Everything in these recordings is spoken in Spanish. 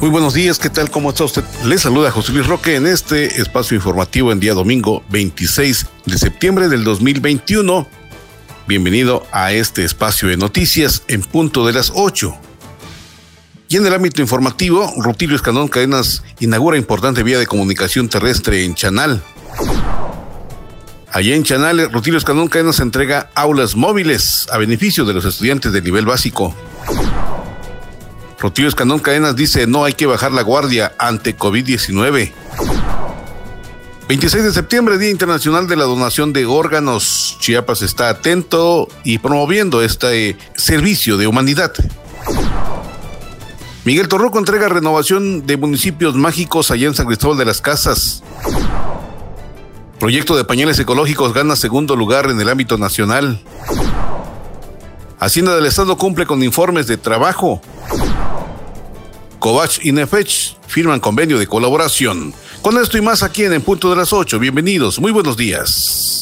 Muy buenos días, ¿qué tal? ¿Cómo está usted? Le saluda José Luis Roque en este espacio informativo en día domingo 26 de septiembre del 2021. Bienvenido a este espacio de noticias en punto de las 8. Y en el ámbito informativo, Rutilio Escandón Cadenas inaugura importante vía de comunicación terrestre en Chanal. Allá en Chanal, Rutilio Escandón Cadenas entrega aulas móviles a beneficio de los estudiantes del nivel básico. Rutilio Escandón Cadenas dice no hay que bajar la guardia ante COVID-19. 26 de septiembre, Día Internacional de la Donación de Órganos. Chiapas está atento y promoviendo este servicio de humanidad. Miguel Torroco entrega renovación de municipios mágicos allá en San Cristóbal de las Casas. Proyecto de pañales ecológicos gana segundo lugar en el ámbito nacional. Hacienda del Estado cumple con informes de trabajo. Covach y Nefech firman convenio de colaboración. Con esto y más aquí en punto de las 8. Bienvenidos, muy buenos días.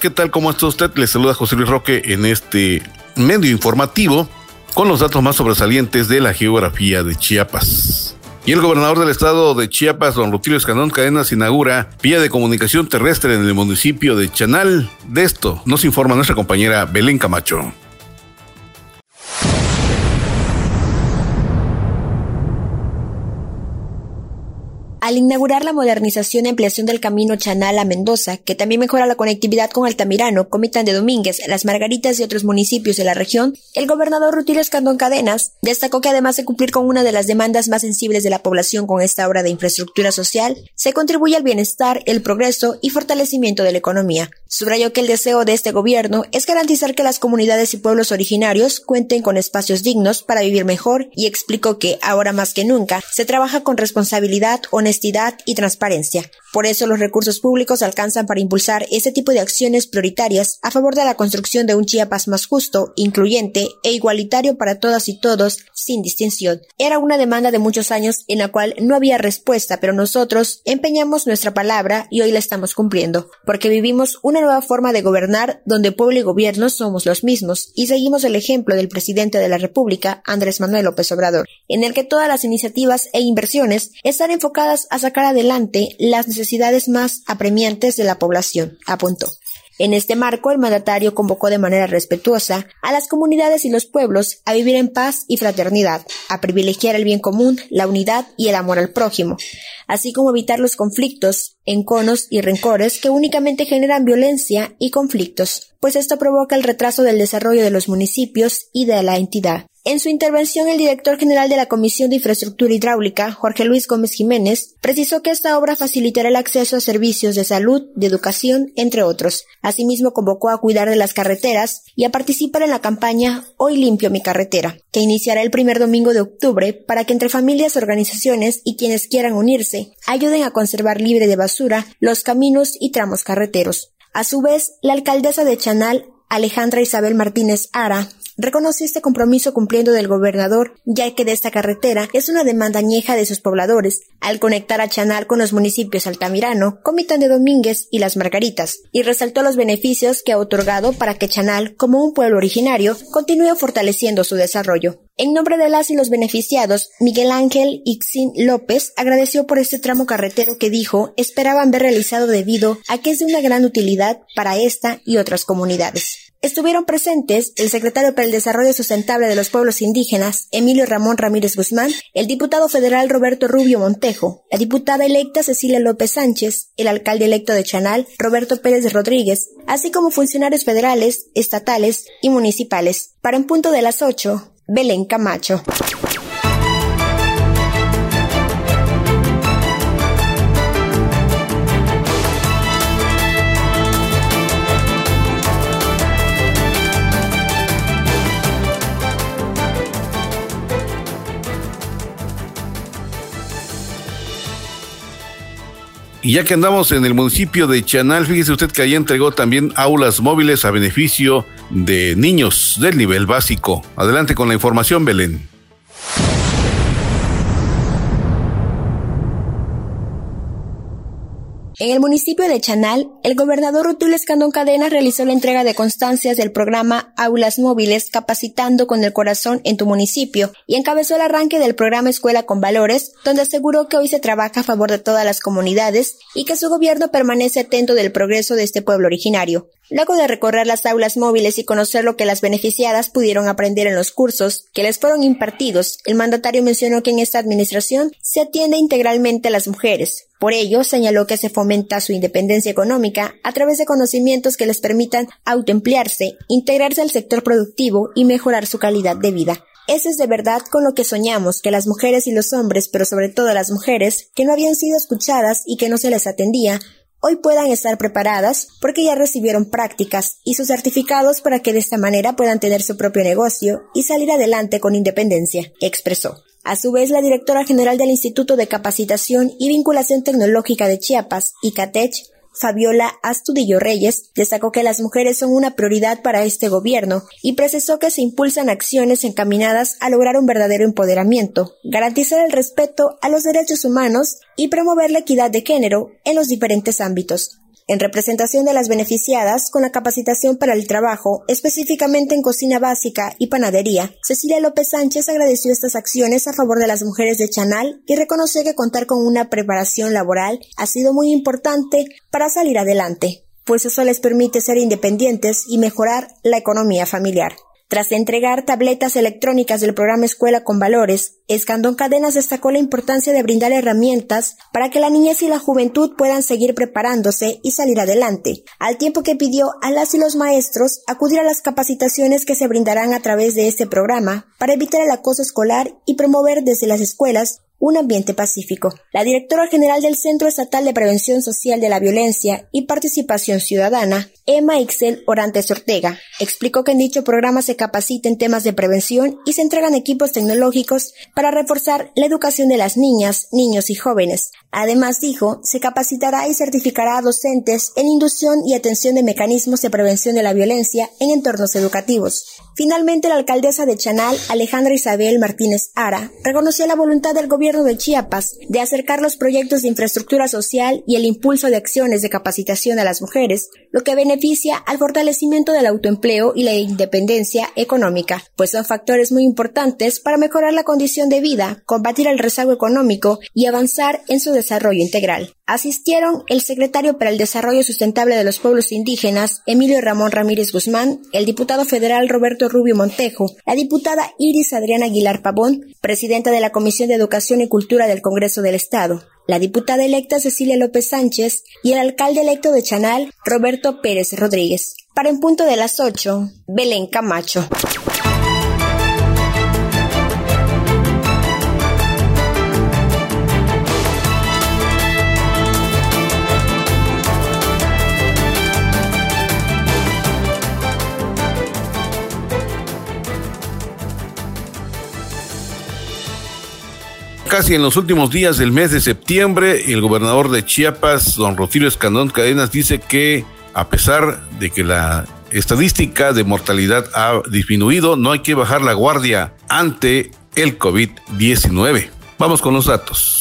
¿Qué tal? ¿Cómo está usted? Le saluda José Luis Roque en este medio informativo con los datos más sobresalientes de la geografía de Chiapas. Y el gobernador del estado de Chiapas, don Rutilio Escandón Cadenas, inaugura vía de comunicación terrestre en el municipio de Chanal. De esto nos informa nuestra compañera Belén Camacho. Al inaugurar la modernización y ampliación del camino Chanal a Mendoza, que también mejora la conectividad con Altamirano, Comitán de Domínguez, Las Margaritas y otros municipios de la región, el gobernador Rutilio Escandón Cadenas destacó que además de cumplir con una de las demandas más sensibles de la población con esta obra de infraestructura social, se contribuye al bienestar, el progreso y fortalecimiento de la economía. Subrayó que el deseo de este gobierno es garantizar que las comunidades y pueblos originarios cuenten con espacios dignos para vivir mejor y explicó que, ahora más que nunca, se trabaja con responsabilidad, honestidad honestidad y transparencia. Por eso los recursos públicos alcanzan para impulsar este tipo de acciones prioritarias a favor de la construcción de un Chiapas más justo, incluyente e igualitario para todas y todos, sin distinción. Era una demanda de muchos años en la cual no había respuesta, pero nosotros empeñamos nuestra palabra y hoy la estamos cumpliendo, porque vivimos una nueva forma de gobernar donde pueblo y gobierno somos los mismos y seguimos el ejemplo del presidente de la República, Andrés Manuel López Obrador, en el que todas las iniciativas e inversiones están enfocadas a sacar adelante las necesidades más apremiantes de la población, apuntó. En este marco, el mandatario convocó de manera respetuosa a las comunidades y los pueblos a vivir en paz y fraternidad, a privilegiar el bien común, la unidad y el amor al prójimo, así como evitar los conflictos, enconos y rencores que únicamente generan violencia y conflictos, pues esto provoca el retraso del desarrollo de los municipios y de la entidad. En su intervención, el director general de la Comisión de Infraestructura Hidráulica, Jorge Luis Gómez Jiménez, precisó que esta obra facilitará el acceso a servicios de salud, de educación, entre otros. Asimismo, convocó a cuidar de las carreteras y a participar en la campaña Hoy limpio mi carretera, que iniciará el primer domingo de octubre para que entre familias, organizaciones y quienes quieran unirse ayuden a conservar libre de basura los caminos y tramos carreteros. A su vez, la alcaldesa de Chanal, Alejandra Isabel Martínez Ara, reconoció este compromiso cumpliendo del gobernador, ya que de esta carretera es una demanda añeja de sus pobladores, al conectar a Chanal con los municipios Altamirano, Comitán de Domínguez y Las Margaritas, y resaltó los beneficios que ha otorgado para que Chanal, como un pueblo originario, continúe fortaleciendo su desarrollo. En nombre de las y los beneficiados, Miguel Ángel Ixin López agradeció por este tramo carretero que dijo esperaban ver realizado debido a que es de una gran utilidad para esta y otras comunidades. Estuvieron presentes el secretario para el Desarrollo Sustentable de los Pueblos Indígenas, Emilio Ramón Ramírez Guzmán, el diputado federal Roberto Rubio Montejo, la diputada electa Cecilia López Sánchez, el alcalde electo de Chanal, Roberto Pérez Rodríguez, así como funcionarios federales, estatales y municipales. Para un punto de las 8, Belén Camacho. Y ya que andamos en el municipio de Chanal, fíjese usted que allí entregó también aulas móviles a beneficio de niños del nivel básico. Adelante con la información, Belén. En el municipio de Chanal, el gobernador Rutul Escandón Cadena realizó la entrega de constancias del programa Aulas Móviles Capacitando con el Corazón en tu municipio y encabezó el arranque del programa Escuela con Valores, donde aseguró que hoy se trabaja a favor de todas las comunidades y que su gobierno permanece atento del progreso de este pueblo originario. Luego de recorrer las aulas móviles y conocer lo que las beneficiadas pudieron aprender en los cursos que les fueron impartidos, el mandatario mencionó que en esta administración se atiende integralmente a las mujeres. Por ello, señaló que se fomenta su independencia económica a través de conocimientos que les permitan autoemplearse, integrarse al sector productivo y mejorar su calidad de vida. Ese es de verdad con lo que soñamos, que las mujeres y los hombres, pero sobre todo las mujeres, que no habían sido escuchadas y que no se les atendía, hoy puedan estar preparadas porque ya recibieron prácticas y sus certificados para que de esta manera puedan tener su propio negocio y salir adelante con independencia, expresó. A su vez, la directora general del Instituto de Capacitación y Vinculación Tecnológica de Chiapas, ICATECH, Fabiola Astudillo Reyes, destacó que las mujeres son una prioridad para este gobierno y precisó que se impulsan acciones encaminadas a lograr un verdadero empoderamiento, garantizar el respeto a los derechos humanos y promover la equidad de género en los diferentes ámbitos en representación de las beneficiadas con la capacitación para el trabajo, específicamente en cocina básica y panadería. Cecilia López Sánchez agradeció estas acciones a favor de las mujeres de Chanal y reconoció que contar con una preparación laboral ha sido muy importante para salir adelante, pues eso les permite ser independientes y mejorar la economía familiar. Tras entregar tabletas electrónicas del programa Escuela con Valores, Escandón Cadenas destacó la importancia de brindar herramientas para que la niñez y la juventud puedan seguir preparándose y salir adelante, al tiempo que pidió a las y los maestros acudir a las capacitaciones que se brindarán a través de este programa para evitar el acoso escolar y promover desde las escuelas un ambiente pacífico. La directora general del Centro Estatal de Prevención Social de la Violencia y Participación Ciudadana, Emma Ixel Orantes Ortega, explicó que en dicho programa se capacita en temas de prevención y se entregan equipos tecnológicos para reforzar la educación de las niñas, niños y jóvenes. Además, dijo, se capacitará y certificará a docentes en inducción y atención de mecanismos de prevención de la violencia en entornos educativos. Finalmente, la alcaldesa de Chanal, Alejandra Isabel Martínez Ara, reconoció la voluntad del gobierno de Chiapas de acercar los proyectos de infraestructura social y el impulso de acciones de capacitación a las mujeres, lo que beneficia al fortalecimiento del autoempleo y la independencia económica, pues son factores muy importantes para mejorar la condición de vida, combatir el rezago económico y avanzar en su desarrollo integral. Asistieron el secretario para el Desarrollo Sustentable de los Pueblos Indígenas, Emilio Ramón Ramírez Guzmán, el diputado federal Roberto Rubio Montejo, la diputada Iris Adriana Aguilar Pavón, presidenta de la Comisión de Educación y Cultura del Congreso del Estado, la diputada electa Cecilia López Sánchez y el alcalde electo de Chanal, Roberto Pérez Rodríguez. Para en punto de las 8, Belén Camacho. Casi en los últimos días del mes de septiembre, el gobernador de Chiapas, don Rotilio Escandón Cadenas, dice que a pesar de que la estadística de mortalidad ha disminuido, no hay que bajar la guardia ante el COVID-19. Vamos con los datos.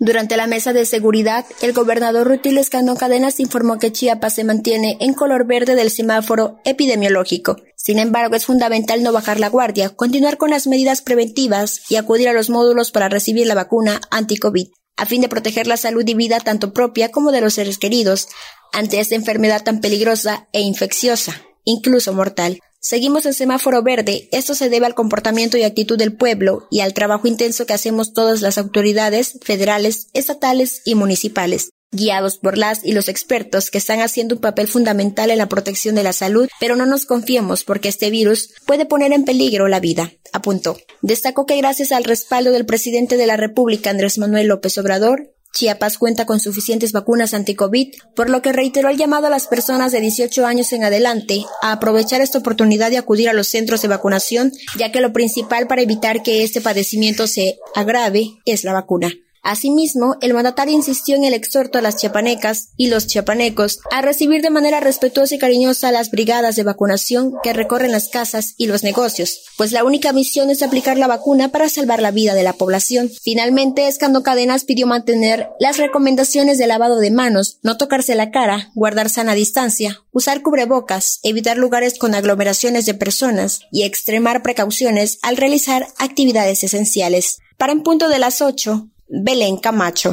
Durante la mesa de seguridad, el gobernador Rutil Escandón Cadenas informó que Chiapas se mantiene en color verde del semáforo epidemiológico. Sin embargo, es fundamental no bajar la guardia, continuar con las medidas preventivas y acudir a los módulos para recibir la vacuna anti-COVID. a fin de proteger la salud y vida tanto propia como de los seres queridos ante esta enfermedad tan peligrosa e infecciosa, incluso mortal. Seguimos en semáforo verde. Esto se debe al comportamiento y actitud del pueblo y al trabajo intenso que hacemos todas las autoridades federales, estatales y municipales guiados por las y los expertos que están haciendo un papel fundamental en la protección de la salud, pero no nos confiemos porque este virus puede poner en peligro la vida, apuntó. Destacó que gracias al respaldo del presidente de la República, Andrés Manuel López Obrador, Chiapas cuenta con suficientes vacunas anti-COVID, por lo que reiteró el llamado a las personas de 18 años en adelante a aprovechar esta oportunidad de acudir a los centros de vacunación, ya que lo principal para evitar que este padecimiento se agrave es la vacuna. Asimismo, el mandatario insistió en el exhorto a las chiapanecas y los chiapanecos a recibir de manera respetuosa y cariñosa las brigadas de vacunación que recorren las casas y los negocios, pues la única misión es aplicar la vacuna para salvar la vida de la población. Finalmente, Escando Cadenas pidió mantener las recomendaciones de lavado de manos, no tocarse la cara, guardar sana distancia, usar cubrebocas, evitar lugares con aglomeraciones de personas y extremar precauciones al realizar actividades esenciales. Para en punto de las 8, Belén Camacho.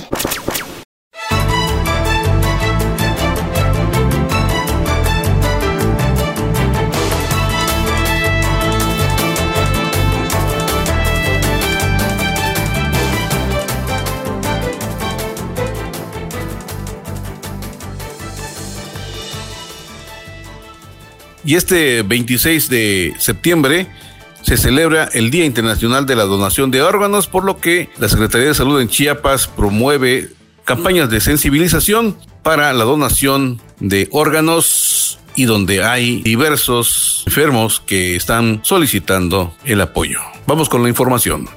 Y este 26 de septiembre se celebra el Día Internacional de la Donación de Órganos, por lo que la Secretaría de Salud en Chiapas promueve campañas de sensibilización para la donación de órganos y donde hay diversos enfermos que están solicitando el apoyo. Vamos con la información.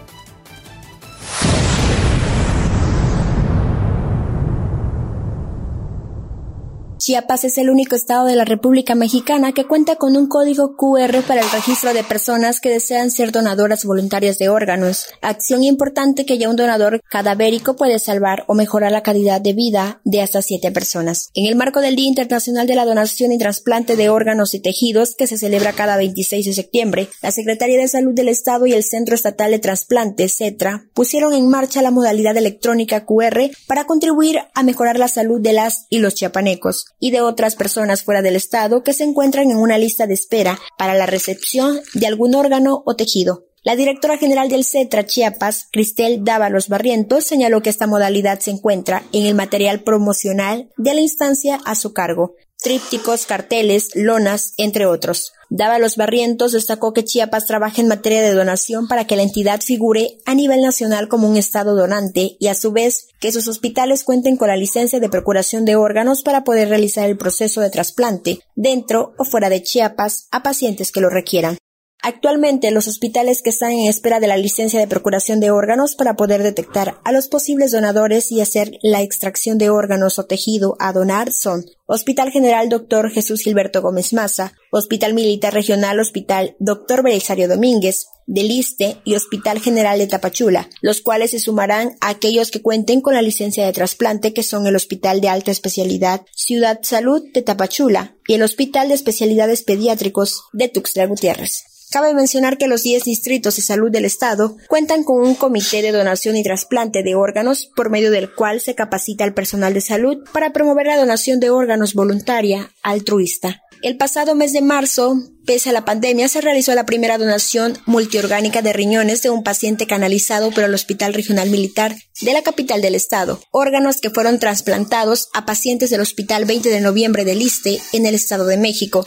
Chiapas es el único estado de la República Mexicana que cuenta con un código QR para el registro de personas que desean ser donadoras voluntarias de órganos, acción importante que ya un donador cadavérico puede salvar o mejorar la calidad de vida de hasta siete personas. En el marco del Día Internacional de la Donación y Trasplante de Órganos y Tejidos, que se celebra cada 26 de septiembre, la Secretaría de Salud del Estado y el Centro Estatal de Trasplante, CETRA, pusieron en marcha la modalidad electrónica QR para contribuir a mejorar la salud de las y los chiapanecos y de otras personas fuera del Estado que se encuentran en una lista de espera para la recepción de algún órgano o tejido. La directora general del CETRA Chiapas, Cristel Dávalos Barrientos, señaló que esta modalidad se encuentra en el material promocional de la instancia a su cargo, trípticos, carteles, lonas, entre otros. Dávalos Barrientos destacó que Chiapas trabaja en materia de donación para que la entidad figure a nivel nacional como un estado donante y a su vez que sus hospitales cuenten con la licencia de procuración de órganos para poder realizar el proceso de trasplante dentro o fuera de Chiapas a pacientes que lo requieran. Actualmente, los hospitales que están en espera de la licencia de procuración de órganos para poder detectar a los posibles donadores y hacer la extracción de órganos o tejido a donar son Hospital General Dr. Jesús Gilberto Gómez Maza, Hospital Militar Regional Hospital Dr. Belisario Domínguez, Deliste y Hospital General de Tapachula, los cuales se sumarán a aquellos que cuenten con la licencia de trasplante que son el Hospital de Alta Especialidad Ciudad Salud de Tapachula y el Hospital de Especialidades Pediátricos de Tuxtla Gutiérrez. Cabe mencionar que los 10 distritos de salud del Estado cuentan con un comité de donación y trasplante de órganos por medio del cual se capacita al personal de salud para promover la donación de órganos voluntaria altruista. El pasado mes de marzo, pese a la pandemia, se realizó la primera donación multiorgánica de riñones de un paciente canalizado por el Hospital Regional Militar de la capital del estado, órganos que fueron trasplantados a pacientes del Hospital 20 de Noviembre del Liste en el Estado de México,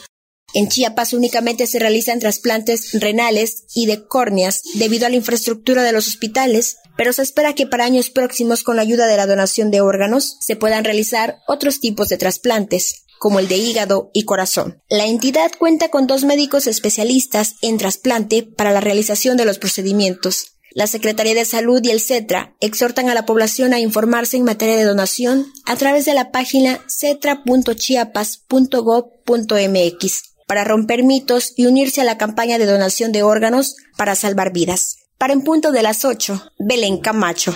en Chiapas únicamente se realizan trasplantes renales y de córneas debido a la infraestructura de los hospitales, pero se espera que para años próximos con la ayuda de la donación de órganos se puedan realizar otros tipos de trasplantes como el de hígado y corazón. La entidad cuenta con dos médicos especialistas en trasplante para la realización de los procedimientos. La Secretaría de Salud y el CETRA exhortan a la población a informarse en materia de donación a través de la página cetra.chiapas.gov.mx para romper mitos y unirse a la campaña de donación de órganos para salvar vidas. Para en punto de las 8, Belén Camacho.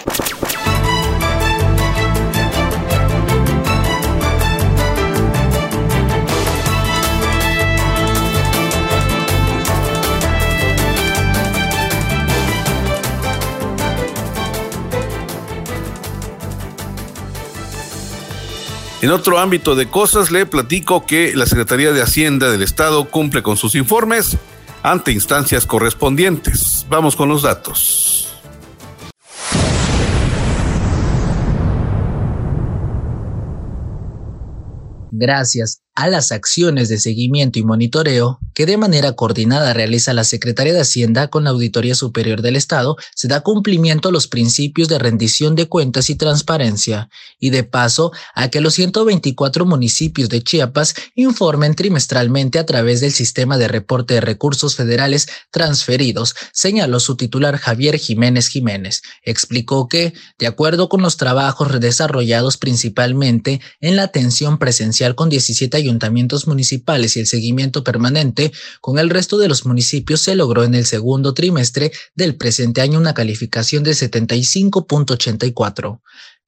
En otro ámbito de cosas, le platico que la Secretaría de Hacienda del Estado cumple con sus informes ante instancias correspondientes. Vamos con los datos. Gracias a las acciones de seguimiento y monitoreo que de manera coordinada realiza la Secretaría de Hacienda con la Auditoría Superior del Estado, se da cumplimiento a los principios de rendición de cuentas y transparencia, y de paso a que los 124 municipios de Chiapas informen trimestralmente a través del sistema de reporte de recursos federales transferidos, señaló su titular Javier Jiménez Jiménez. Explicó que, de acuerdo con los trabajos desarrollados principalmente en la atención presencial con 17 ayuntamientos municipales y el seguimiento permanente con el resto de los municipios se logró en el segundo trimestre del presente año una calificación de 75.84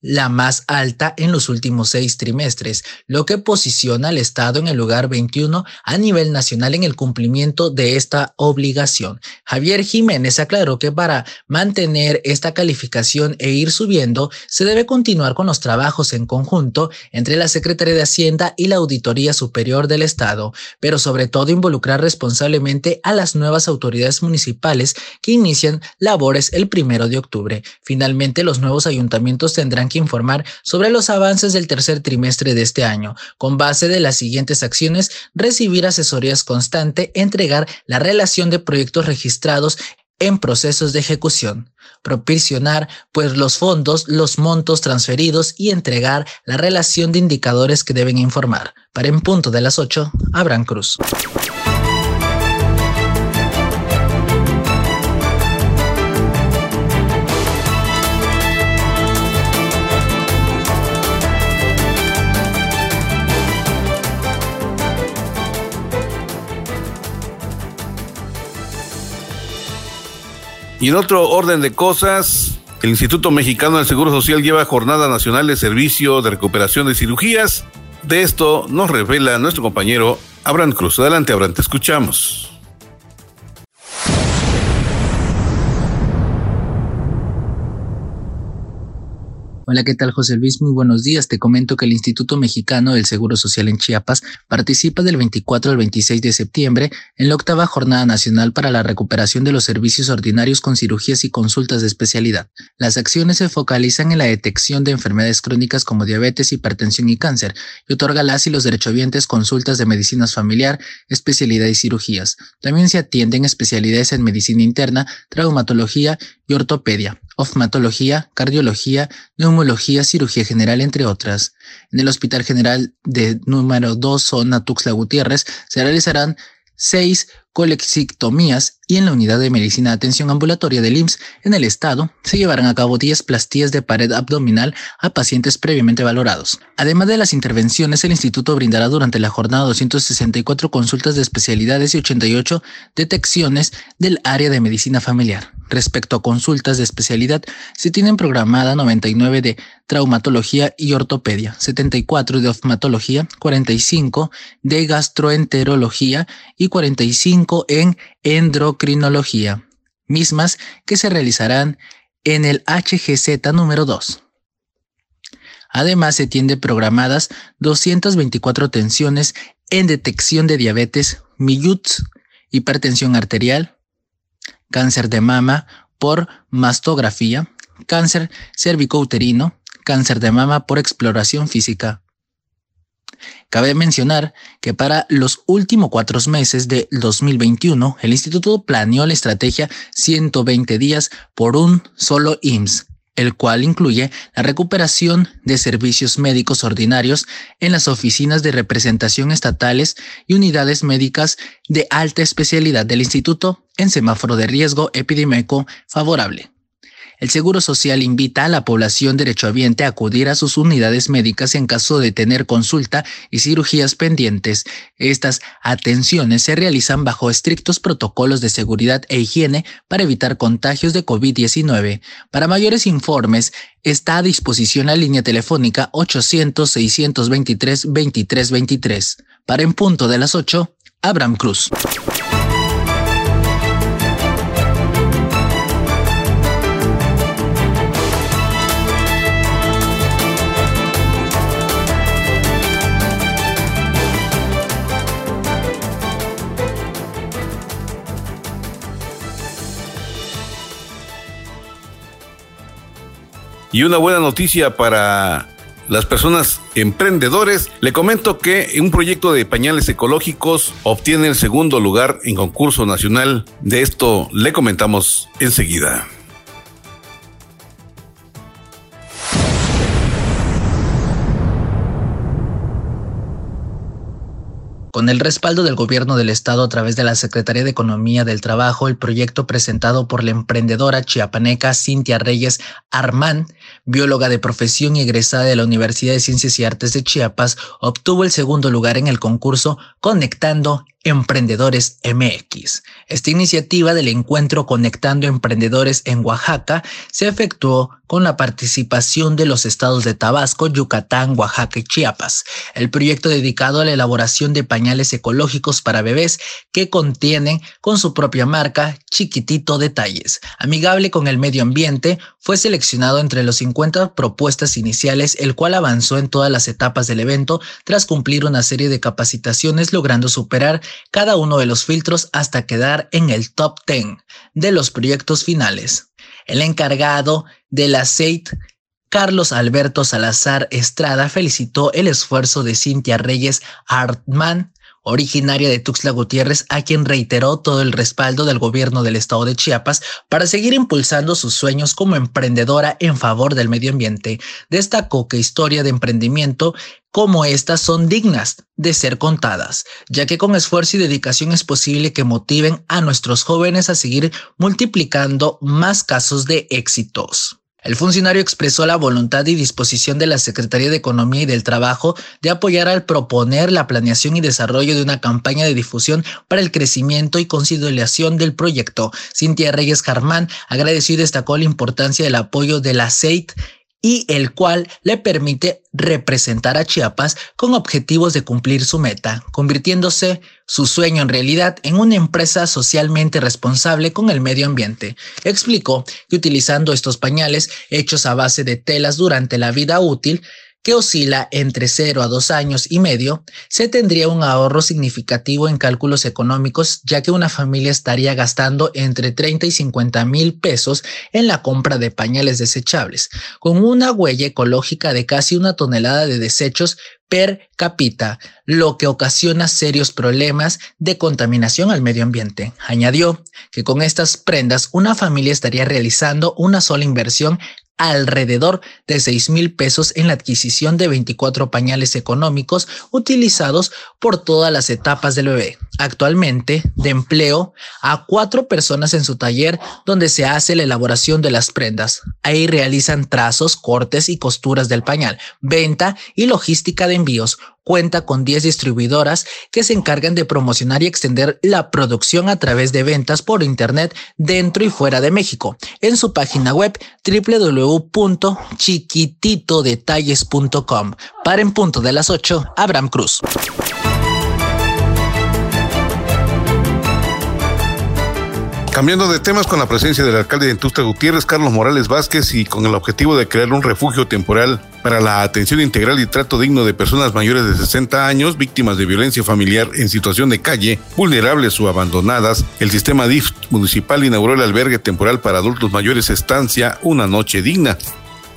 la más alta en los últimos seis trimestres, lo que posiciona al Estado en el lugar 21 a nivel nacional en el cumplimiento de esta obligación. Javier Jiménez aclaró que para mantener esta calificación e ir subiendo, se debe continuar con los trabajos en conjunto entre la Secretaría de Hacienda y la Auditoría Superior del Estado, pero sobre todo involucrar responsablemente a las nuevas autoridades municipales que inician labores el primero de octubre. Finalmente, los nuevos ayuntamientos tendrán que informar sobre los avances del tercer trimestre de este año, con base de las siguientes acciones, recibir asesorías constante, entregar la relación de proyectos registrados en procesos de ejecución, proporcionar pues los fondos, los montos transferidos y entregar la relación de indicadores que deben informar. Para en punto de las 8, Abraham Cruz. Y en otro orden de cosas, el Instituto Mexicano del Seguro Social lleva Jornada Nacional de Servicio de Recuperación de Cirugías. De esto nos revela nuestro compañero Abraham Cruz. Adelante, Abraham, te escuchamos. Hola, ¿qué tal José Luis? Muy buenos días. Te comento que el Instituto Mexicano del Seguro Social en Chiapas participa del 24 al 26 de septiembre en la octava Jornada Nacional para la Recuperación de los Servicios Ordinarios con cirugías y consultas de especialidad. Las acciones se focalizan en la detección de enfermedades crónicas como diabetes, hipertensión y cáncer y otorga las y los derechohabientes consultas de medicinas familiar, especialidad y cirugías. También se atienden especialidades en medicina interna, traumatología y ortopedia oftalmología, cardiología, neumología, cirugía general, entre otras. En el Hospital General de número 2, zona Tuxtla Gutiérrez, se realizarán seis colexictomías y en la unidad de medicina de atención ambulatoria del IMSS en el estado se llevarán a cabo 10 plastías de pared abdominal a pacientes previamente valorados. Además de las intervenciones, el instituto brindará durante la jornada 264 consultas de especialidades y 88 detecciones del área de medicina familiar. Respecto a consultas de especialidad, se tienen programada 99 de traumatología y ortopedia, 74 de oftalmología, 45 de gastroenterología y 45 en endocrinología, mismas que se realizarán en el HGZ número 2. Además, se tienen programadas 224 tensiones en detección de diabetes, MIUTS, hipertensión arterial, cáncer de mama por mastografía, cáncer cervicouterino, cáncer de mama por exploración física. Cabe mencionar que para los últimos cuatro meses de 2021, el instituto planeó la estrategia 120 días por un solo IMSS, el cual incluye la recuperación de servicios médicos ordinarios en las oficinas de representación estatales y unidades médicas de alta especialidad del instituto en semáforo de riesgo epidémico favorable. El Seguro Social invita a la población derechohabiente a acudir a sus unidades médicas en caso de tener consulta y cirugías pendientes. Estas atenciones se realizan bajo estrictos protocolos de seguridad e higiene para evitar contagios de COVID-19. Para mayores informes, está a disposición la línea telefónica 800-623-2323. Para en punto de las 8, Abraham Cruz. Y una buena noticia para las personas emprendedores, le comento que un proyecto de pañales ecológicos obtiene el segundo lugar en concurso nacional. De esto le comentamos enseguida. Con el respaldo del gobierno del estado a través de la Secretaría de Economía del Trabajo, el proyecto presentado por la emprendedora chiapaneca Cintia Reyes Armán, bióloga de profesión y egresada de la Universidad de Ciencias y Artes de Chiapas, obtuvo el segundo lugar en el concurso Conectando Emprendedores MX. Esta iniciativa del encuentro Conectando Emprendedores en Oaxaca se efectuó con la participación de los estados de Tabasco, Yucatán, Oaxaca y Chiapas. El proyecto dedicado a la elaboración de pañales ecológicos para bebés que contienen con su propia marca Chiquitito Detalles, amigable con el medio ambiente, fue seleccionado entre los 50 propuestas iniciales, el cual avanzó en todas las etapas del evento tras cumplir una serie de capacitaciones logrando superar cada uno de los filtros hasta quedar en el top 10 de los proyectos finales. El encargado del aceite Carlos Alberto Salazar Estrada felicitó el esfuerzo de Cintia Reyes Hartman, originaria de Tuxtla Gutiérrez, a quien reiteró todo el respaldo del gobierno del estado de Chiapas para seguir impulsando sus sueños como emprendedora en favor del medio ambiente. Destacó que historia de emprendimiento como estas son dignas de ser contadas, ya que con esfuerzo y dedicación es posible que motiven a nuestros jóvenes a seguir multiplicando más casos de éxitos. El funcionario expresó la voluntad y disposición de la Secretaría de Economía y del Trabajo de apoyar al proponer la planeación y desarrollo de una campaña de difusión para el crecimiento y conciliación del proyecto. Cintia Reyes Jarmán agradeció y destacó la importancia del apoyo del aceite y el cual le permite representar a Chiapas con objetivos de cumplir su meta, convirtiéndose su sueño en realidad en una empresa socialmente responsable con el medio ambiente. Explicó que utilizando estos pañales hechos a base de telas durante la vida útil, que oscila entre 0 a 2 años y medio, se tendría un ahorro significativo en cálculos económicos, ya que una familia estaría gastando entre 30 y 50 mil pesos en la compra de pañales desechables, con una huella ecológica de casi una tonelada de desechos per cápita, lo que ocasiona serios problemas de contaminación al medio ambiente. Añadió que con estas prendas una familia estaría realizando una sola inversión alrededor de 6 mil pesos en la adquisición de 24 pañales económicos utilizados por todas las etapas del bebé. Actualmente, de empleo a cuatro personas en su taller donde se hace la elaboración de las prendas. Ahí realizan trazos, cortes y costuras del pañal, venta y logística de envíos, cuenta con 10 distribuidoras que se encargan de promocionar y extender la producción a través de ventas por Internet dentro y fuera de México. En su página web www.chiquititodetalles.com. Para en punto de las 8, Abraham Cruz. Cambiando de temas con la presencia del alcalde de Entusta Gutiérrez, Carlos Morales Vázquez, y con el objetivo de crear un refugio temporal para la atención integral y trato digno de personas mayores de 60 años, víctimas de violencia familiar en situación de calle, vulnerables o abandonadas, el sistema DIF municipal inauguró el albergue temporal para adultos mayores Estancia Una Noche Digna.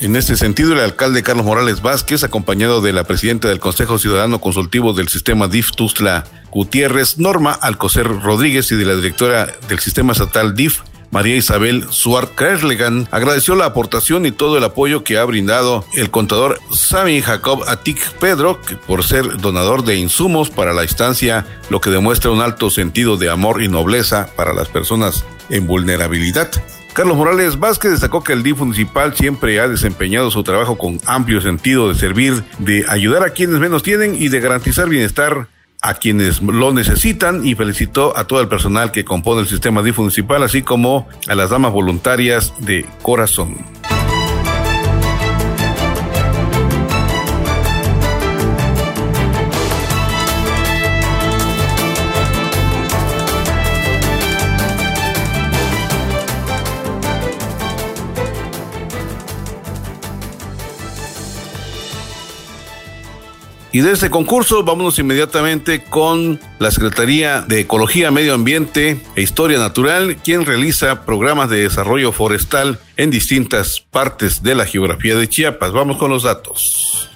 En este sentido, el alcalde Carlos Morales Vázquez, acompañado de la presidenta del Consejo Ciudadano Consultivo del Sistema DIF Tustla Gutiérrez, Norma Alcocer Rodríguez y de la directora del Sistema Estatal DIF, María Isabel Suárez Kreslegan, agradeció la aportación y todo el apoyo que ha brindado el contador Sami Jacob Atik Pedro por ser donador de insumos para la estancia, lo que demuestra un alto sentido de amor y nobleza para las personas en vulnerabilidad. Carlos Morales Vázquez destacó que el DIF municipal siempre ha desempeñado su trabajo con amplio sentido de servir, de ayudar a quienes menos tienen y de garantizar bienestar a quienes lo necesitan y felicitó a todo el personal que compone el sistema DIF municipal, así como a las damas voluntarias de corazón. Y de este concurso vámonos inmediatamente con la Secretaría de Ecología, Medio Ambiente e Historia Natural, quien realiza programas de desarrollo forestal en distintas partes de la geografía de Chiapas. Vamos con los datos.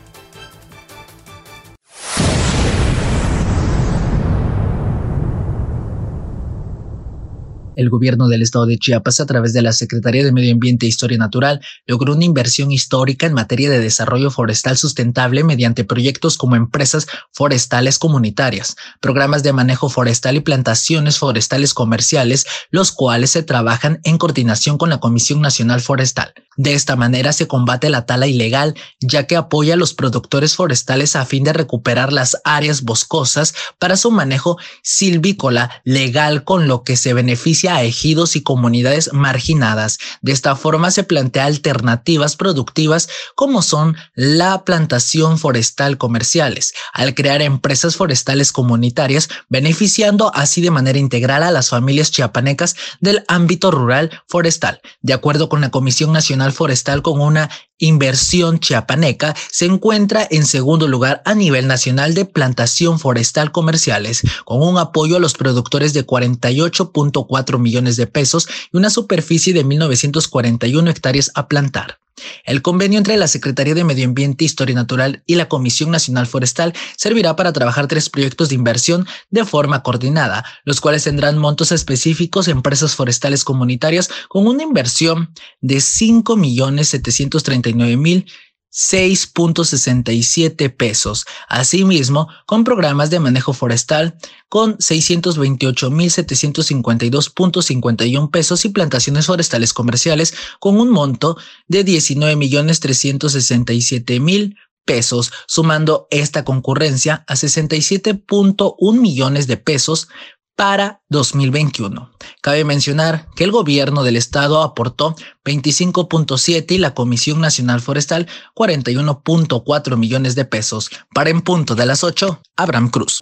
El gobierno del estado de Chiapas, a través de la Secretaría de Medio Ambiente e Historia Natural, logró una inversión histórica en materia de desarrollo forestal sustentable mediante proyectos como empresas forestales comunitarias, programas de manejo forestal y plantaciones forestales comerciales, los cuales se trabajan en coordinación con la Comisión Nacional Forestal. De esta manera se combate la tala ilegal, ya que apoya a los productores forestales a fin de recuperar las áreas boscosas para su manejo silvícola legal, con lo que se beneficia a ejidos y comunidades marginadas. De esta forma se plantea alternativas productivas como son la plantación forestal comerciales, al crear empresas forestales comunitarias, beneficiando así de manera integral a las familias chiapanecas del ámbito rural forestal. De acuerdo con la Comisión Nacional Forestal con una inversión chiapaneca se encuentra en segundo lugar a nivel nacional de plantación forestal comerciales, con un apoyo a los productores de 48.4 millones de pesos y una superficie de 1.941 hectáreas a plantar. El convenio entre la Secretaría de Medio Ambiente, Historia Natural y la Comisión Nacional Forestal servirá para trabajar tres proyectos de inversión de forma coordinada, los cuales tendrán montos específicos en empresas forestales comunitarias con una inversión de 5.739.000 6.67 pesos. Asimismo, con programas de manejo forestal con 628.752.51 pesos y plantaciones forestales comerciales con un monto de 19.367.000 pesos, sumando esta concurrencia a 67.1 millones de pesos para 2021. Cabe mencionar que el gobierno del estado aportó 25.7 y la Comisión Nacional Forestal 41.4 millones de pesos. Para en punto de las 8, Abraham Cruz.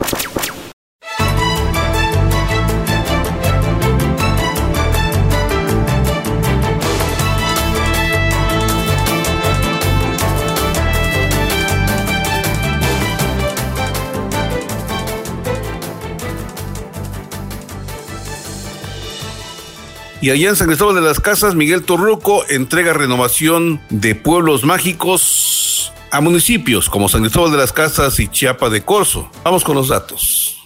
Y allá en San Cristóbal de las Casas, Miguel Torruco entrega renovación de pueblos mágicos a municipios como San Cristóbal de las Casas y Chiapa de Corzo. Vamos con los datos.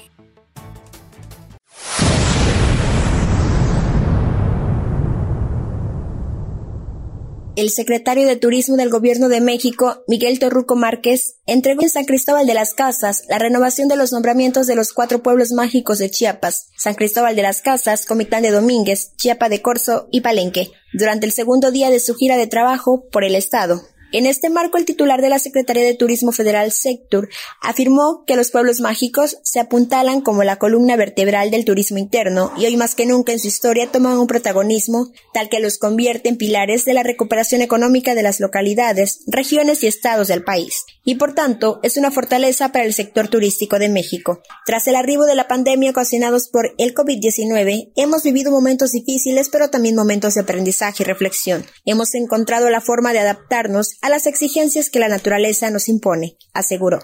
El secretario de Turismo del Gobierno de México, Miguel Torruco Márquez, entregó en San Cristóbal de las Casas la renovación de los nombramientos de los cuatro pueblos mágicos de Chiapas, San Cristóbal de las Casas, Comitán de Domínguez, Chiapa de Corzo y Palenque, durante el segundo día de su gira de trabajo por el Estado. En este marco, el titular de la Secretaría de Turismo Federal, Sectur, afirmó que los pueblos mágicos se apuntalan como la columna vertebral del turismo interno y hoy más que nunca en su historia toman un protagonismo tal que los convierte en pilares de la recuperación económica de las localidades, regiones y estados del país. Y por tanto, es una fortaleza para el sector turístico de México. Tras el arribo de la pandemia ocasionados por el COVID-19, hemos vivido momentos difíciles, pero también momentos de aprendizaje y reflexión. Hemos encontrado la forma de adaptarnos a las exigencias que la naturaleza nos impone, aseguró.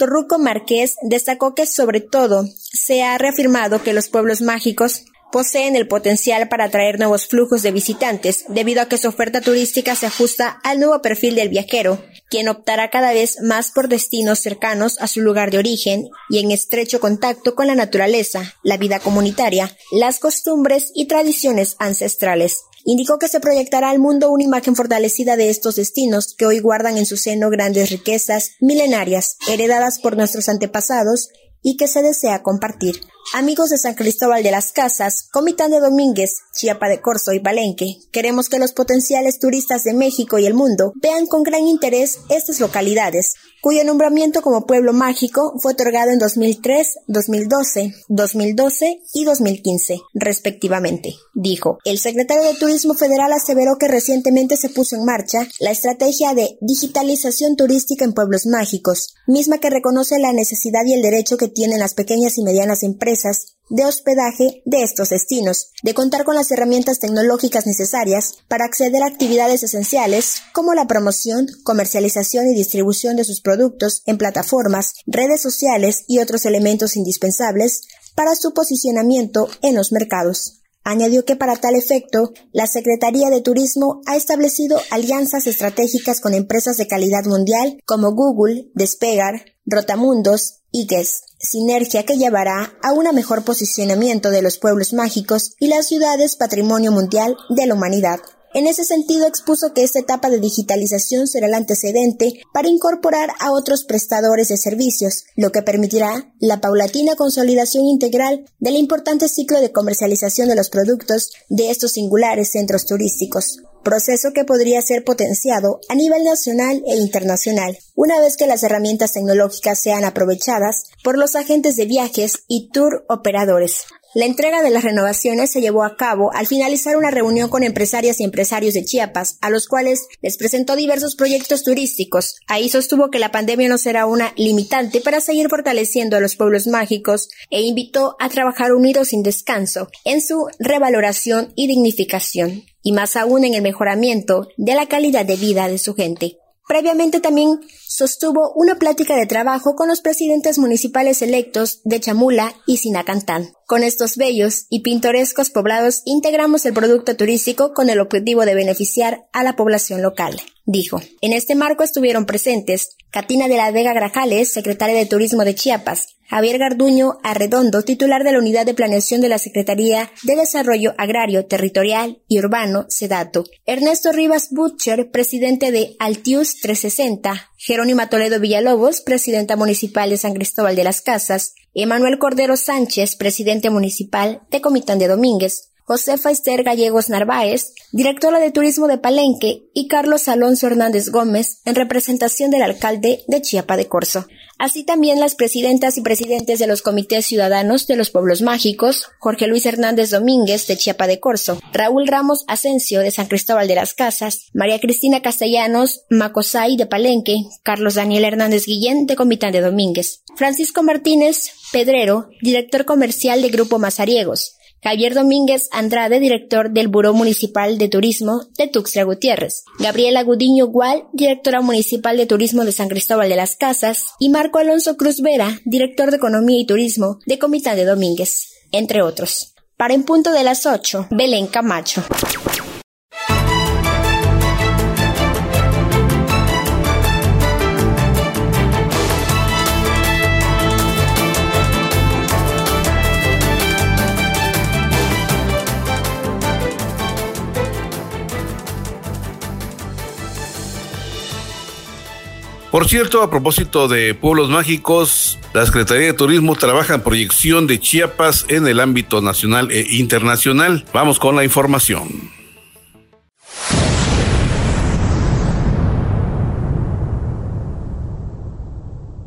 Torruco Márquez destacó que sobre todo se ha reafirmado que los pueblos mágicos poseen el potencial para atraer nuevos flujos de visitantes, debido a que su oferta turística se ajusta al nuevo perfil del viajero, quien optará cada vez más por destinos cercanos a su lugar de origen y en estrecho contacto con la naturaleza, la vida comunitaria, las costumbres y tradiciones ancestrales. Indicó que se proyectará al mundo una imagen fortalecida de estos destinos que hoy guardan en su seno grandes riquezas milenarias heredadas por nuestros antepasados y que se desea compartir. Amigos de San Cristóbal de las Casas, Comitán de Domínguez, Chiapa de Corzo y Palenque, queremos que los potenciales turistas de México y el mundo vean con gran interés estas localidades, cuyo nombramiento como pueblo mágico fue otorgado en 2003, 2012, 2012 y 2015, respectivamente, dijo. El secretario de Turismo Federal aseveró que recientemente se puso en marcha la estrategia de digitalización turística en pueblos mágicos, misma que reconoce la necesidad y el derecho que tienen las pequeñas y medianas empresas de hospedaje de estos destinos, de contar con las herramientas tecnológicas necesarias para acceder a actividades esenciales como la promoción, comercialización y distribución de sus productos en plataformas, redes sociales y otros elementos indispensables para su posicionamiento en los mercados. Añadió que para tal efecto, la Secretaría de Turismo ha establecido alianzas estratégicas con empresas de calidad mundial como Google, Despegar, Rotamundos y Guess, sinergia que llevará a un mejor posicionamiento de los pueblos mágicos y las ciudades patrimonio mundial de la humanidad. En ese sentido, expuso que esta etapa de digitalización será el antecedente para incorporar a otros prestadores de servicios, lo que permitirá la paulatina consolidación integral del importante ciclo de comercialización de los productos de estos singulares centros turísticos proceso que podría ser potenciado a nivel nacional e internacional, una vez que las herramientas tecnológicas sean aprovechadas por los agentes de viajes y tour operadores. La entrega de las renovaciones se llevó a cabo al finalizar una reunión con empresarias y empresarios de Chiapas, a los cuales les presentó diversos proyectos turísticos. Ahí sostuvo que la pandemia no será una limitante para seguir fortaleciendo a los pueblos mágicos e invitó a trabajar unidos sin descanso en su revaloración y dignificación, y más aún en el mejoramiento de la calidad de vida de su gente. Previamente también sostuvo una plática de trabajo con los presidentes municipales electos de Chamula y Sinacantán. Con estos bellos y pintorescos poblados integramos el producto turístico con el objetivo de beneficiar a la población local, dijo. En este marco estuvieron presentes Catina de la Vega Grajales, secretaria de Turismo de Chiapas, Javier Garduño Arredondo, titular de la Unidad de Planeación de la Secretaría de Desarrollo Agrario, Territorial y Urbano, SEDATO. Ernesto Rivas Butcher, presidente de Altius 360. Jerónima Toledo Villalobos, presidenta municipal de San Cristóbal de las Casas. Emanuel Cordero Sánchez, presidente municipal de Comitán de Domínguez. Josefa Esther Gallegos Narváez, directora de Turismo de Palenque, y Carlos Alonso Hernández Gómez, en representación del alcalde de Chiapa de Corzo. Así también las presidentas y presidentes de los comités ciudadanos de los pueblos mágicos, Jorge Luis Hernández Domínguez de Chiapa de Corzo, Raúl Ramos Asensio de San Cristóbal de las Casas, María Cristina Castellanos Macosay de Palenque, Carlos Daniel Hernández Guillén de Comitán de Domínguez, Francisco Martínez Pedrero, director comercial de Grupo Mazariegos, Javier Domínguez Andrade, director del Buró Municipal de Turismo de Tuxtla Gutiérrez, Gabriela Gudiño Gual, directora municipal de Turismo de San Cristóbal de las Casas, y Marco Alonso Cruz Vera, director de Economía y Turismo de Comitán de Domínguez, entre otros. Para en punto de las 8, Belén Camacho. Por cierto, a propósito de pueblos mágicos, la Secretaría de Turismo trabaja en proyección de Chiapas en el ámbito nacional e internacional. Vamos con la información.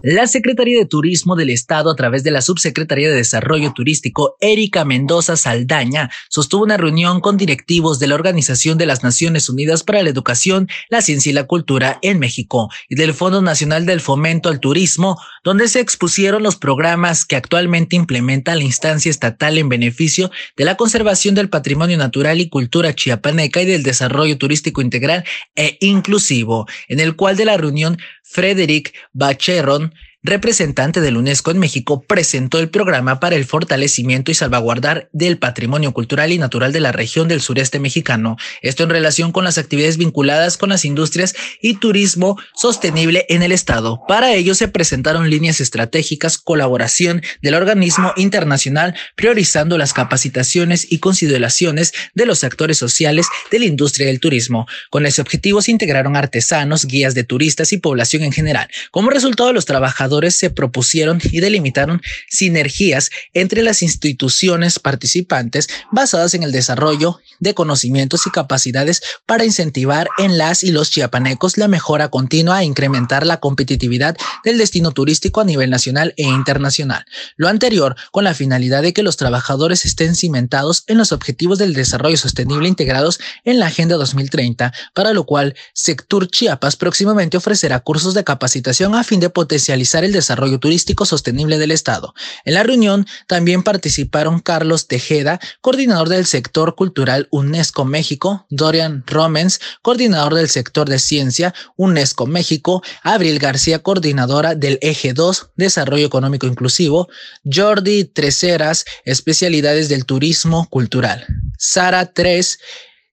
La Secretaría de Turismo del Estado, a través de la Subsecretaría de Desarrollo Turístico, Erika Mendoza Saldaña, sostuvo una reunión con directivos de la Organización de las Naciones Unidas para la Educación, la Ciencia y la Cultura en México y del Fondo Nacional del Fomento al Turismo, donde se expusieron los programas que actualmente implementa la instancia estatal en beneficio de la conservación del patrimonio natural y cultura chiapaneca y del desarrollo turístico integral e inclusivo, en el cual de la reunión Frederick Bacheron representante del UNESCO en México, presentó el programa para el fortalecimiento y salvaguardar del patrimonio cultural y natural de la región del sureste mexicano. Esto en relación con las actividades vinculadas con las industrias y turismo sostenible en el estado. Para ello se presentaron líneas estratégicas, colaboración del organismo internacional, priorizando las capacitaciones y consideraciones de los actores sociales de la industria del turismo. Con ese objetivo se integraron artesanos, guías de turistas y población en general. Como resultado, los trabajadores se propusieron y delimitaron sinergias entre las instituciones participantes basadas en el desarrollo de conocimientos y capacidades para incentivar en las y los chiapanecos la mejora continua e incrementar la competitividad del destino turístico a nivel nacional e internacional. Lo anterior con la finalidad de que los trabajadores estén cimentados en los objetivos del desarrollo sostenible integrados en la Agenda 2030, para lo cual Sectur Chiapas próximamente ofrecerá cursos de capacitación a fin de potencializar el desarrollo turístico sostenible del Estado. En la reunión también participaron Carlos Tejeda, coordinador del sector cultural UNESCO México, Dorian Romens, coordinador del sector de ciencia UNESCO México, Abril García, coordinadora del Eje 2, Desarrollo Económico Inclusivo, Jordi Treceras, especialidades del turismo cultural, Sara Tres,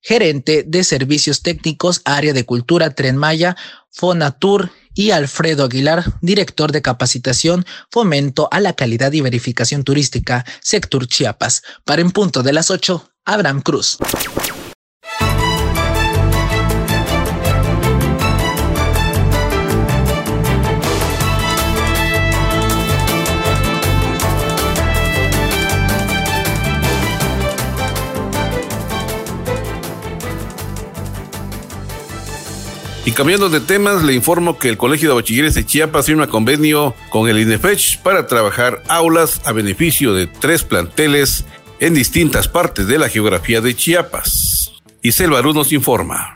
gerente de servicios técnicos, área de cultura, Tren Maya, Fonatur y Alfredo Aguilar, director de capacitación, fomento a la calidad y verificación turística, Sector Chiapas. Para en punto de las 8, Abraham Cruz. Y cambiando de temas, le informo que el Colegio de Bachilleres de Chiapas un convenio con el INEFECH para trabajar aulas a beneficio de tres planteles en distintas partes de la geografía de Chiapas. Y Selvarú nos informa.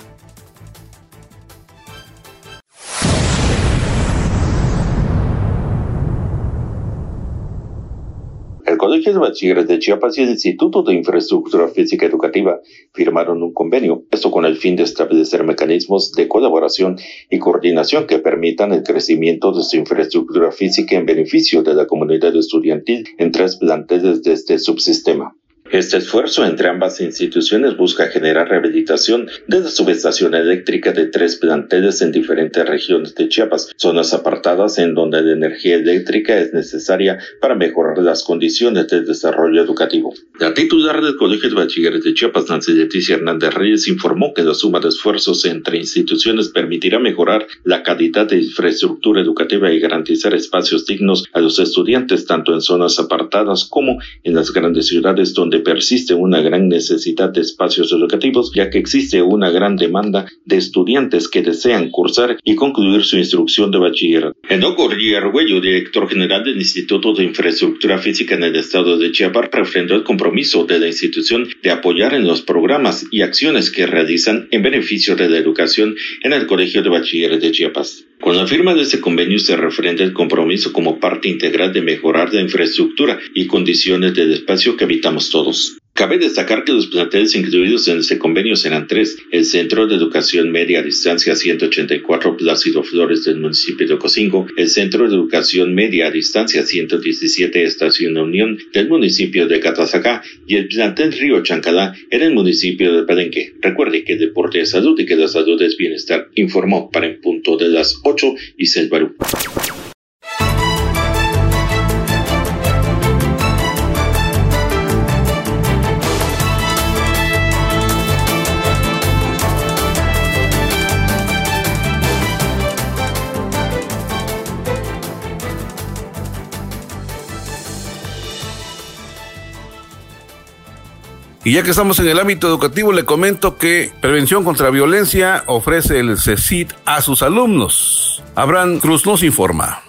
Colegio de Bachilleres de Chiapas y el Instituto de Infraestructura Física Educativa firmaron un convenio, esto con el fin de establecer mecanismos de colaboración y coordinación que permitan el crecimiento de su infraestructura física en beneficio de la comunidad estudiantil en tres planteles de este subsistema. Este esfuerzo entre ambas instituciones busca generar rehabilitación de la subestación eléctrica de tres planteles en diferentes regiones de Chiapas, zonas apartadas en donde la energía eléctrica es necesaria para mejorar las condiciones del desarrollo educativo. La titular del Colegio de Bachilleres de Chiapas, Nancy Leticia Hernández Reyes, informó que la suma de esfuerzos entre instituciones permitirá mejorar la calidad de infraestructura educativa y garantizar espacios dignos a los estudiantes tanto en zonas apartadas como en las grandes ciudades donde persiste una gran necesidad de espacios educativos, ya que existe una gran demanda de estudiantes que desean cursar y concluir su instrucción de bachiller. Enoco Arguello, director general del Instituto de Infraestructura Física en el estado de Chiapas, refrendó el compromiso de la institución de apoyar en los programas y acciones que realizan en beneficio de la educación en el Colegio de Bachilleres de Chiapas. Con la firma de este convenio se refrenda el compromiso como parte integral de mejorar la infraestructura y condiciones del espacio que habitamos todos. Cabe destacar que los planteles incluidos en este convenio serán tres. El Centro de Educación Media a Distancia 184 Plácido Flores del municipio de Ocosingo, el Centro de Educación Media a Distancia 117 Estación Unión del municipio de Catazacá y el plantel Río Chancalá en el municipio de Palenque. Recuerde que deporte es salud y que la salud es bienestar, informó para en punto de las 8 y Selvarú. Y ya que estamos en el ámbito educativo, le comento que Prevención contra Violencia ofrece el CECIT a sus alumnos. Abraham Cruz nos informa.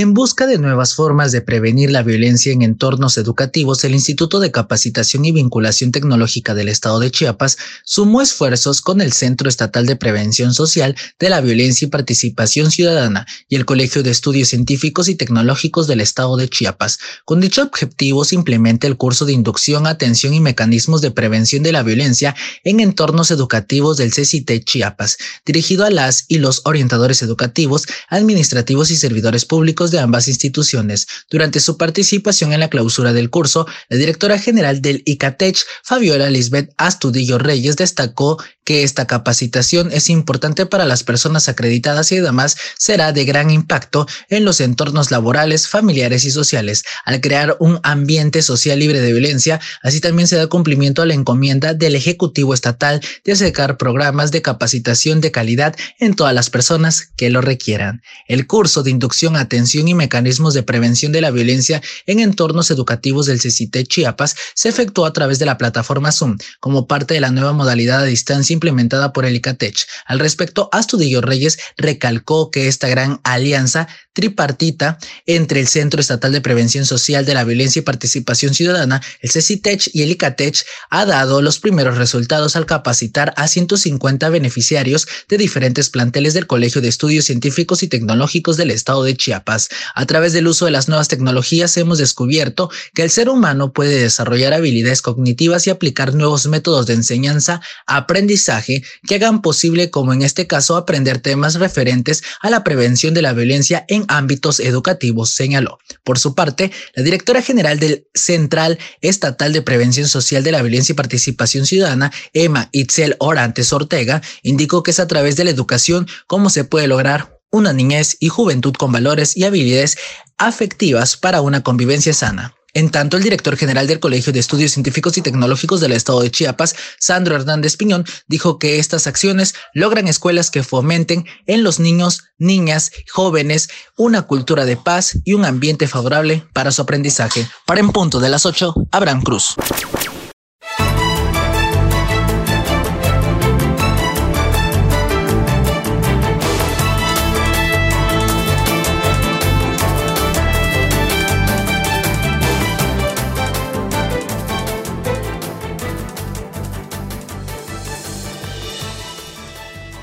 En busca de nuevas formas de prevenir la violencia en entornos educativos, el Instituto de Capacitación y Vinculación Tecnológica del Estado de Chiapas sumó esfuerzos con el Centro Estatal de Prevención Social de la Violencia y Participación Ciudadana y el Colegio de Estudios Científicos y Tecnológicos del Estado de Chiapas. Con dicho objetivo se implementa el curso de inducción, atención y mecanismos de prevención de la violencia en entornos educativos del CCT Chiapas, dirigido a las y los orientadores educativos, administrativos y servidores públicos de ambas instituciones. Durante su participación en la clausura del curso, la directora general del ICATECH, Fabiola Lisbeth Astudillo Reyes, destacó que esta capacitación es importante para las personas acreditadas y además será de gran impacto en los entornos laborales, familiares y sociales. Al crear un ambiente social libre de violencia, así también se da cumplimiento a la encomienda del Ejecutivo Estatal de acercar programas de capacitación de calidad en todas las personas que lo requieran. El curso de inducción, atención y mecanismos de prevención de la violencia en entornos educativos del CCT Chiapas se efectuó a través de la plataforma Zoom como parte de la nueva modalidad a distancia implementada por el ICATECH. Al respecto, Astudillo Reyes recalcó que esta gran alianza tripartita entre el Centro Estatal de Prevención Social de la Violencia y Participación Ciudadana, el CECITECH y el ICATECH ha dado los primeros resultados al capacitar a 150 beneficiarios de diferentes planteles del Colegio de Estudios Científicos y Tecnológicos del Estado de Chiapas. A través del uso de las nuevas tecnologías hemos descubierto que el ser humano puede desarrollar habilidades cognitivas y aplicar nuevos métodos de enseñanza, aprendizaje que hagan posible, como en este caso, aprender temas referentes a la prevención de la violencia en ámbitos educativos, señaló. Por su parte, la directora general del Central Estatal de Prevención Social de la Violencia y Participación Ciudadana, Emma Itzel Orantes Ortega, indicó que es a través de la educación cómo se puede lograr una niñez y juventud con valores y habilidades afectivas para una convivencia sana. En tanto, el director general del Colegio de Estudios Científicos y Tecnológicos del Estado de Chiapas, Sandro Hernández Piñón, dijo que estas acciones logran escuelas que fomenten en los niños, niñas, jóvenes una cultura de paz y un ambiente favorable para su aprendizaje. Para en punto de las 8, Abraham Cruz.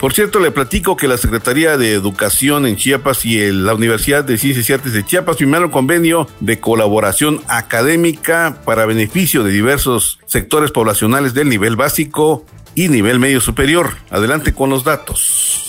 Por cierto, le platico que la Secretaría de Educación en Chiapas y la Universidad de Ciencias y Artes de Chiapas firmaron convenio de colaboración académica para beneficio de diversos sectores poblacionales del nivel básico y nivel medio superior. Adelante con los datos.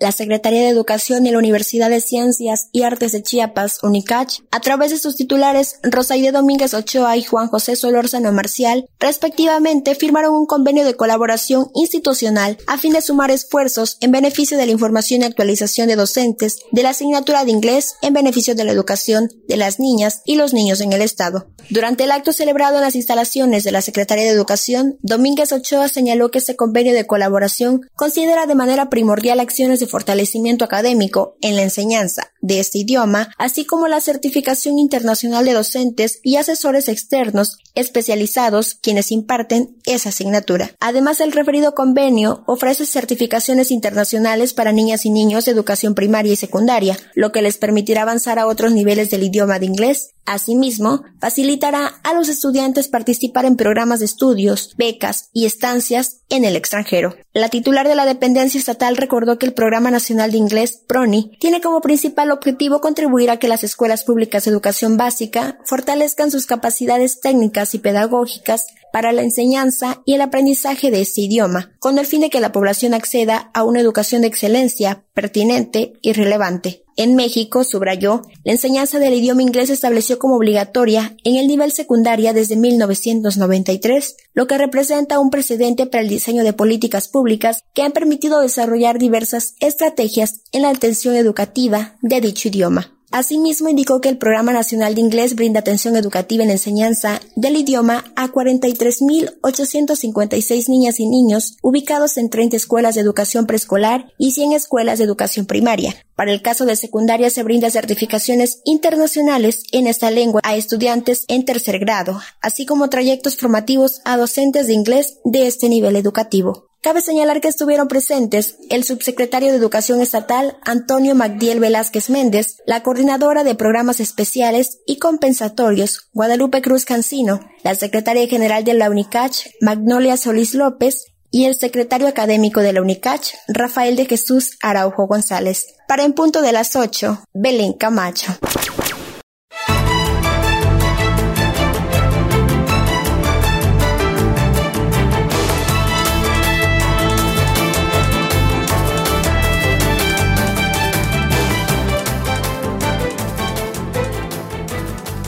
La Secretaría de Educación y la Universidad de Ciencias y Artes de Chiapas, UNICACH, a través de sus titulares Rosaide Domínguez Ochoa y Juan José Solórzano Marcial, respectivamente, firmaron un convenio de colaboración institucional a fin de sumar esfuerzos en beneficio de la información y actualización de docentes de la asignatura de inglés en beneficio de la educación de las niñas y los niños en el Estado. Durante el acto celebrado en las instalaciones de la Secretaría de Educación, Domínguez Ochoa señaló que este convenio de colaboración considera de manera primordial acciones de fortalecimiento académico en la enseñanza de este idioma, así como la certificación internacional de docentes y asesores externos especializados quienes imparten esa asignatura. Además, el referido convenio ofrece certificaciones internacionales para niñas y niños de educación primaria y secundaria, lo que les permitirá avanzar a otros niveles del idioma de inglés. Asimismo, facilitará a los estudiantes participar en programas de estudios, becas y estancias en el extranjero. La titular de la dependencia estatal recordó que el Programa Nacional de Inglés, PRONI, tiene como principal objetivo contribuir a que las escuelas públicas de educación básica fortalezcan sus capacidades técnicas y pedagógicas para la enseñanza y el aprendizaje de este idioma, con el fin de que la población acceda a una educación de excelencia, pertinente y relevante. En México, subrayó, la enseñanza del idioma inglés se estableció como obligatoria en el nivel secundaria desde 1993, lo que representa un precedente para el diseño de políticas públicas que han permitido desarrollar diversas estrategias en la atención educativa de dicho idioma. Asimismo, indicó que el Programa Nacional de Inglés brinda atención educativa en enseñanza del idioma a 43.856 niñas y niños ubicados en 30 escuelas de educación preescolar y 100 escuelas de educación primaria. Para el caso de secundaria se brinda certificaciones internacionales en esta lengua a estudiantes en tercer grado, así como trayectos formativos a docentes de inglés de este nivel educativo. Cabe señalar que estuvieron presentes el subsecretario de Educación Estatal, Antonio Magdiel Velázquez Méndez, la coordinadora de programas especiales y compensatorios, Guadalupe Cruz Cancino, la secretaria general de la UNICACH, Magnolia Solís López, y el secretario académico de la UNICACH, Rafael de Jesús Araujo González. Para en punto de las 8, Belén Camacho.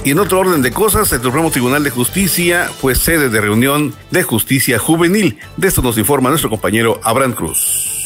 Y en otro orden de cosas, el Supremo Tribunal de Justicia fue sede de reunión de justicia juvenil. De esto nos informa nuestro compañero Abraham Cruz.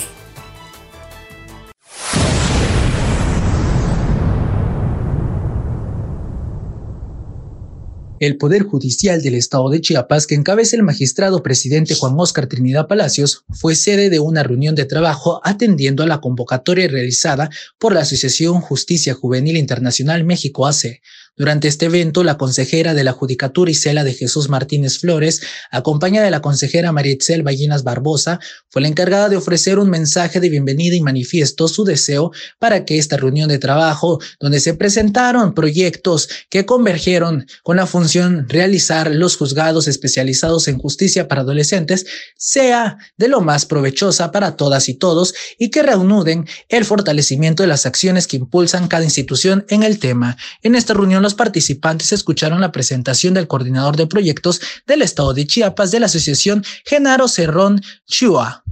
El Poder Judicial del Estado de Chiapas, que encabeza el magistrado presidente Juan Oscar Trinidad Palacios, fue sede de una reunión de trabajo atendiendo a la convocatoria realizada por la Asociación Justicia Juvenil Internacional México AC, Durante este evento, la consejera de la Judicatura Isela de Jesús Martínez Flores, acompañada de la consejera Marietzel Ballinas Barbosa, fue la encargada de ofrecer un mensaje de bienvenida y manifiesto su deseo para que esta reunión de trabajo, donde se presentaron proyectos que convergieron con la función realizar los juzgados especializados en justicia para adolescentes, sea de lo más provechosa para todas y todos y que reanuden el fortalecimiento de las acciones que impulsan cada institución en el tema. En esta reunión los participantes escucharon la presentación del coordinador de proyectos del estado de Chiapas de la asociación Genaro Cerrón Chua,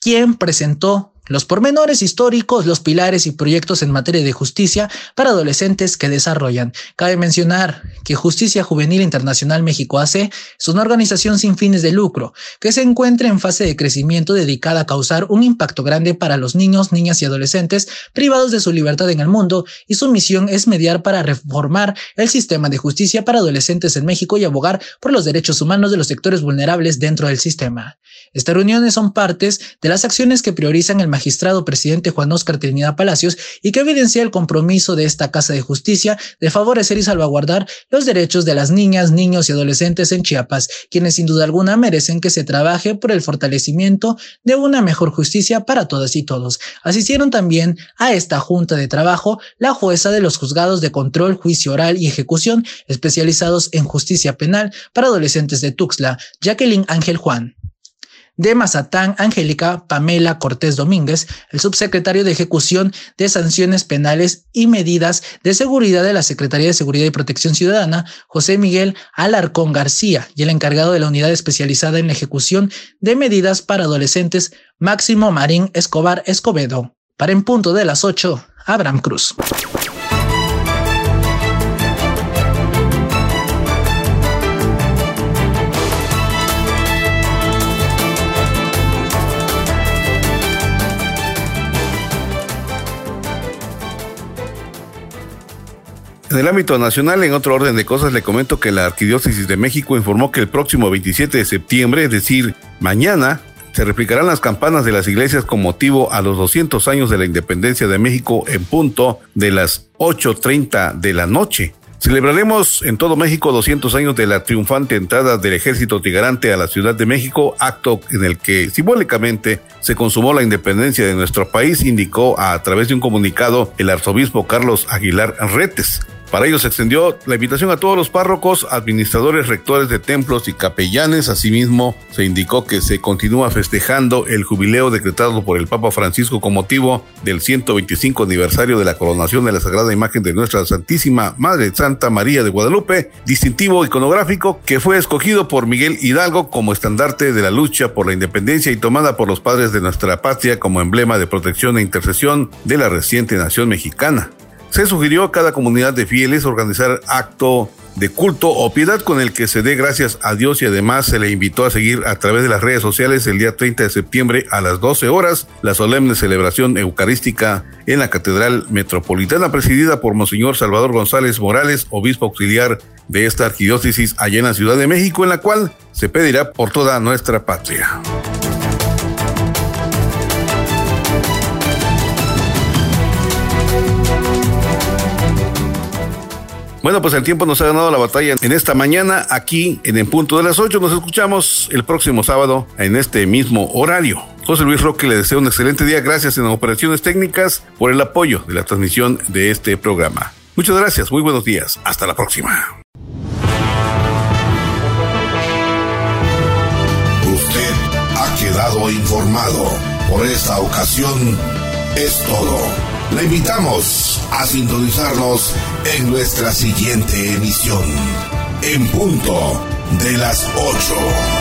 quien presentó los pormenores históricos, los pilares y proyectos en materia de justicia para adolescentes que desarrollan. Cabe mencionar que Justicia Juvenil Internacional México AC es una organización sin fines de lucro que se encuentra en fase de crecimiento dedicada a causar un impacto grande para los niños, niñas y adolescentes privados de su libertad en el mundo y su misión es mediar para reformar el sistema de justicia para adolescentes en México y abogar por los derechos humanos de los sectores vulnerables dentro del sistema. Estas reuniones son partes de las acciones que priorizan el magistrado presidente Juan Oscar Trinidad Palacios y que evidencia el compromiso de esta Casa de Justicia de favorecer y salvaguardar los derechos de las niñas, niños y adolescentes en Chiapas, quienes sin duda alguna merecen que se trabaje por el fortalecimiento de una mejor justicia para todas y todos. Asistieron también a esta junta de trabajo la jueza de los juzgados de control, juicio oral y ejecución especializados en justicia penal para adolescentes de Tuxtla, Jacqueline Ángel Juan de Mazatán, Angélica Pamela Cortés Domínguez, el subsecretario de Ejecución de Sanciones Penales y Medidas de Seguridad de la Secretaría de Seguridad y Protección Ciudadana, José Miguel Alarcón García, y el encargado de la unidad especializada en la ejecución de medidas para adolescentes, Máximo Marín Escobar Escobedo. Para en punto de las 8, Abraham Cruz. En el ámbito nacional, en otro orden de cosas, le comento que la Arquidiócesis de México informó que el próximo 27 de septiembre, es decir, mañana, se replicarán las campanas de las iglesias con motivo a los 200 años de la independencia de México en punto de las 8.30 de la noche. Celebraremos en todo México 200 años de la triunfante entrada del ejército tigrante a la Ciudad de México, acto en el que simbólicamente se consumó la independencia de nuestro país, indicó a través de un comunicado el arzobispo Carlos Aguilar Retes. Para ello se extendió la invitación a todos los párrocos, administradores, rectores de templos y capellanes. Asimismo, se indicó que se continúa festejando el jubileo decretado por el Papa Francisco con motivo del 125 aniversario de la coronación de la Sagrada Imagen de nuestra Santísima Madre Santa María de Guadalupe, distintivo iconográfico que fue escogido por Miguel Hidalgo como estandarte de la lucha por la independencia y tomada por los padres de nuestra patria como emblema de protección e intercesión de la reciente nación mexicana. Se sugirió a cada comunidad de fieles organizar acto de culto o piedad con el que se dé gracias a Dios y además se le invitó a seguir a través de las redes sociales el día 30 de septiembre a las 12 horas la solemne celebración eucarística en la Catedral Metropolitana presidida por Monseñor Salvador González Morales, obispo auxiliar de esta arquidiócesis allá en la Ciudad de México, en la cual se pedirá por toda nuestra patria. Bueno, pues el tiempo nos ha ganado la batalla en esta mañana, aquí en el punto de las 8. Nos escuchamos el próximo sábado en este mismo horario. José Luis Roque le deseo un excelente día. Gracias en operaciones técnicas por el apoyo de la transmisión de este programa. Muchas gracias, muy buenos días. Hasta la próxima. Usted ha quedado informado. Por esta ocasión es todo. Le invitamos a sintonizarnos en nuestra siguiente emisión, en punto de las 8.